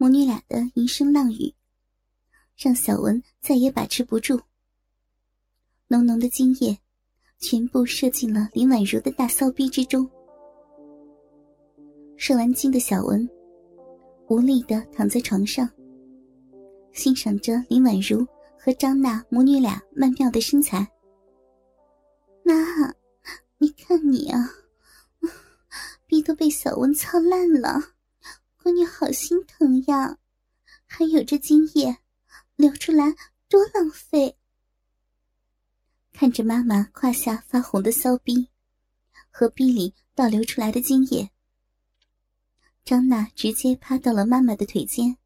母女俩的淫声浪语，让小文再也把持不住。浓浓的精液全部射进了林婉如的大骚逼之中。射完精的小文无力的躺在床上，欣赏着林婉如和张娜母女俩曼妙的身材。妈，你看你啊，逼都被小文操烂了。闺女好心疼呀，还有这精液流出来多浪费。看着妈妈胯下发红的骚逼和逼里倒流出来的精液，张娜直接趴到了妈妈的腿间，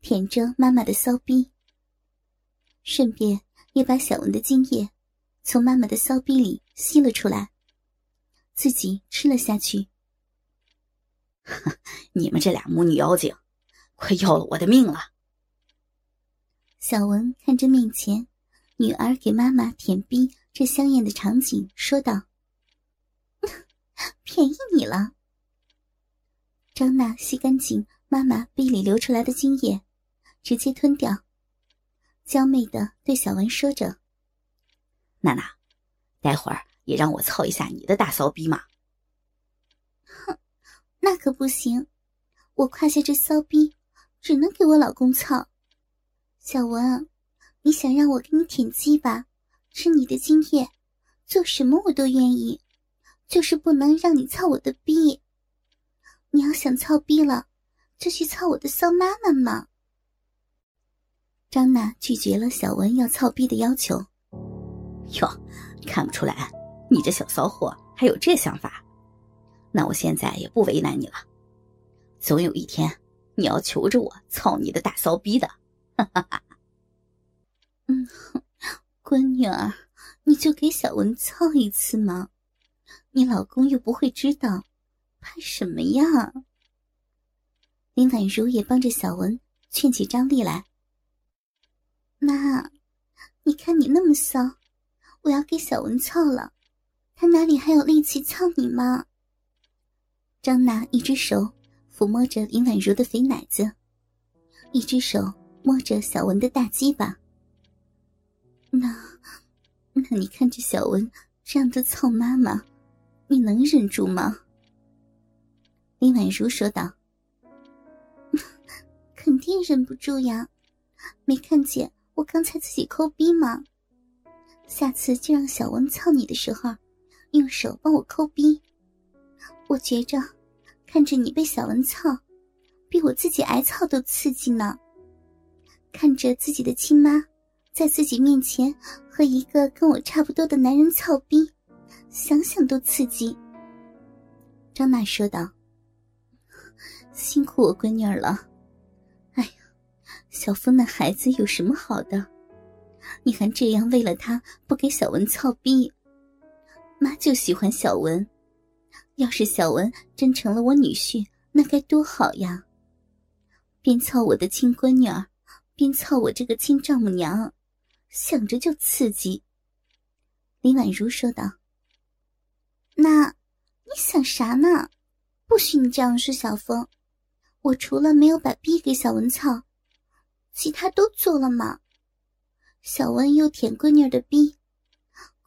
舔着妈妈的骚逼，顺便也把小文的精液从妈妈的骚逼里吸了出来，自己吃了下去。你们这俩母女妖精，快要了我的命了！小文看着面前女儿给妈妈舔逼这香艳的场景，说道：“ 便宜你了。”张娜吸干净妈妈逼里流出来的精液，直接吞掉，娇媚的对小文说着：“娜娜，待会儿也让我操一下你的大骚逼嘛！”那可不行，我胯下这骚逼只能给我老公操。小文，你想让我给你舔鸡巴，吃你的精液，做什么我都愿意，就是不能让你操我的逼。你要想操逼了，就去操我的骚妈妈嘛。张娜拒绝了小文要操逼的要求。哟，看不出来，你这小骚货还有这想法。那我现在也不为难你了，总有一天你要求着我操你的大骚逼的，哈哈哈。嗯，闺女儿，你就给小文操一次嘛，你老公又不会知道，怕什么呀？林婉如也帮着小文劝起张丽来。妈，你看你那么骚，我要给小文操了，他哪里还有力气操你吗？张娜一只手抚摸着林婉如的肥奶子，一只手摸着小文的大鸡巴。那，那你看着小文这样的操妈妈，你能忍住吗？林婉如说道：“ 肯定忍不住呀，没看见我刚才自己抠逼吗？下次就让小文操你的时候，用手帮我抠逼。”我觉着，看着你被小文操，比我自己挨操都刺激呢。看着自己的亲妈，在自己面前和一个跟我差不多的男人操逼，想想都刺激。张娜说道：“辛苦我闺女儿了。哎呀，小峰那孩子有什么好的？你还这样为了他不给小文操逼？妈就喜欢小文。”要是小文真成了我女婿，那该多好呀！边操我的亲闺女儿，边操我这个亲丈母娘，想着就刺激。林婉如说道：“那你想啥呢？不许你这样说小峰。我除了没有把逼给小文操，其他都做了嘛。小文又舔闺女儿的逼，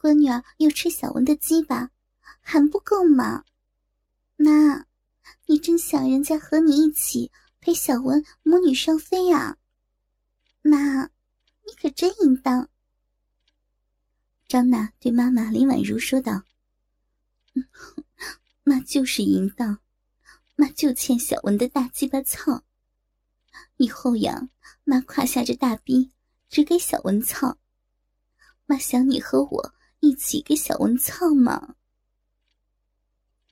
闺女儿又吃小文的鸡巴，还不够吗？”妈，你真想人家和你一起陪小文母女双飞呀？妈，你可真淫荡。张娜对妈妈林婉如说道：“妈就是淫荡，妈就欠小文的大鸡巴操。以后呀，妈胯下这大逼只给小文操。妈想你和我一起给小文操吗？”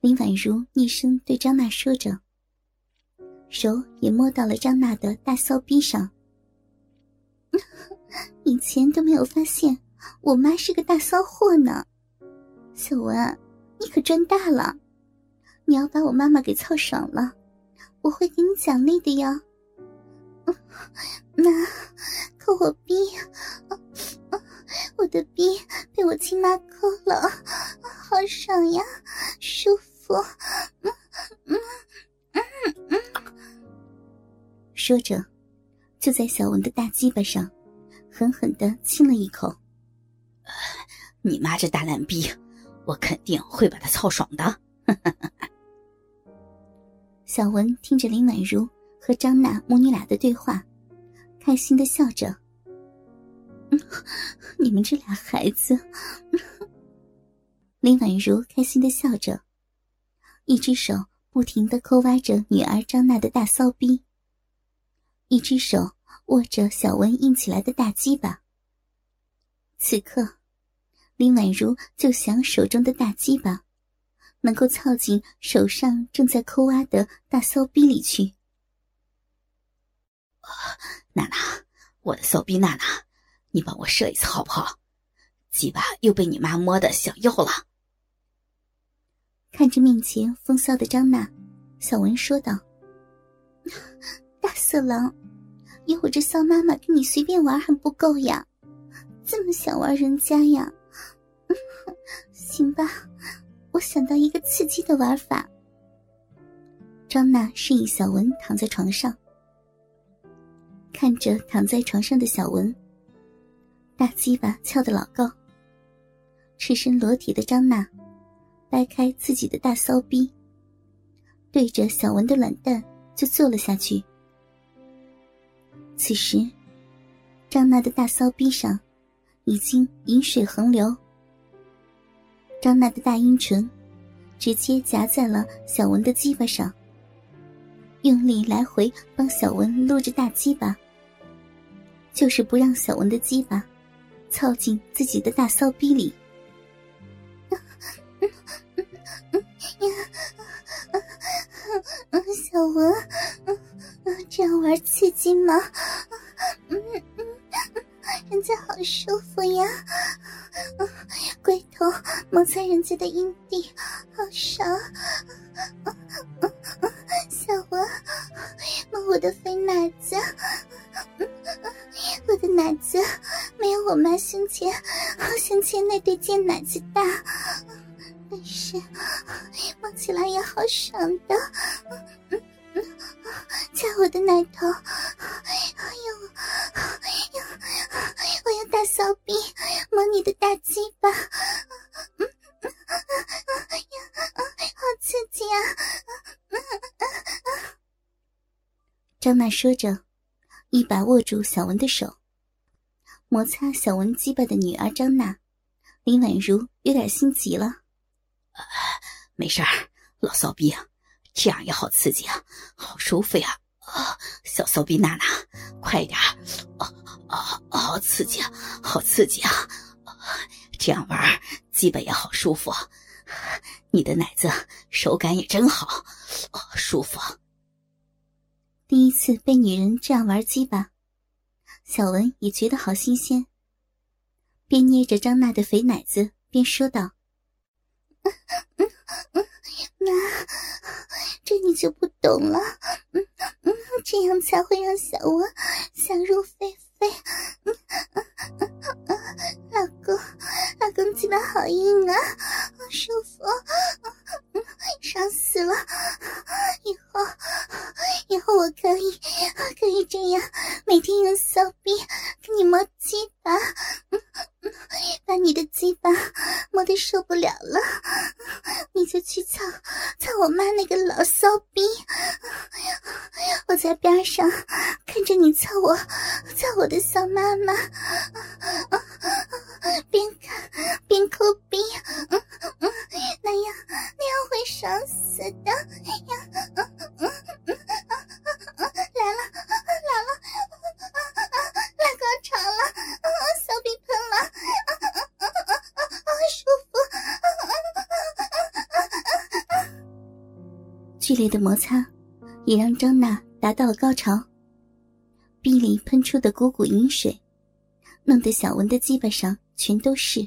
林婉如厉声对张娜说着，手也摸到了张娜的大骚逼上。以前都没有发现我妈是个大骚货呢，小文，你可赚大了！你要把我妈妈给操爽了，我会给你奖励的哟。妈，可我逼，我的逼被我亲妈抠了，好爽呀，舒服。嗯嗯嗯嗯，说着，就在小文的大鸡巴上狠狠的亲了一口。你妈这大烂逼，我肯定会把她操爽的。小文听着林婉如和张娜母女俩的对话，开心的笑着。你们这俩孩子，林婉如开心的笑着，一只手不停的抠挖着女儿张娜的大骚逼，一只手握着小文硬起来的大鸡巴。此刻，林婉如就想手中的大鸡巴。能够凑进手上正在抠挖的大骚逼里去。娜娜，我的骚逼娜娜，你帮我射一次好不好？鸡巴又被你妈摸的想要了。看着面前风骚的张娜，小文说道：“大色狼，有我这骚妈妈跟你随便玩还不够呀？这么想玩人家呀？行吧。”我想到一个刺激的玩法。张娜示意小文躺在床上，看着躺在床上的小文，大鸡巴翘得老高。赤身裸体的张娜，掰开自己的大骚逼，对着小文的卵蛋就坐了下去。此时，张娜的大骚逼上已经饮水横流。张娜的大阴唇直接夹在了小文的鸡巴上，用力来回帮小文撸着大鸡巴，就是不让小文的鸡巴操进自己的大骚逼里。玩刺激吗？人家好舒服呀！龟头摩擦人家的阴蒂，好爽！小文，摸我的肥奶子，我的奶子没有我妈胸前胸前那对贱奶子大，但是摸起来也好爽的。嗯嗯掐我的奶头，张娜说着，一把握住小文的手，摩擦小文鸡巴的女儿张娜，林婉如有点心急了。没事儿，老骚逼。这样也好刺激啊，好舒服呀！啊，小骚逼娜娜，快点！啊啊，好刺激啊，好刺激啊！这样玩，基本也好舒服。你的奶子手感也真好，哦，舒服。第一次被女人这样玩鸡巴，小文也觉得好新鲜。边捏着张娜的肥奶子，边说道：“嗯嗯嗯妈。”这你就不懂了，嗯嗯，这样才会让小文想入非非。嗯嗯嗯，老公，老公鸡巴好硬啊，我可以，可以这样每天用骚逼给你摸鸡巴，嗯，把你的鸡巴摸得受不了了，你就去操操我妈那个老。骚逼！我在边上看着你操我，操我的小妈妈，边看边抠逼，那样那样会爽死的呀！剧烈的摩擦，也让张娜达到了高潮。壁里喷出的股股饮水，弄得小文的鸡巴上全都是。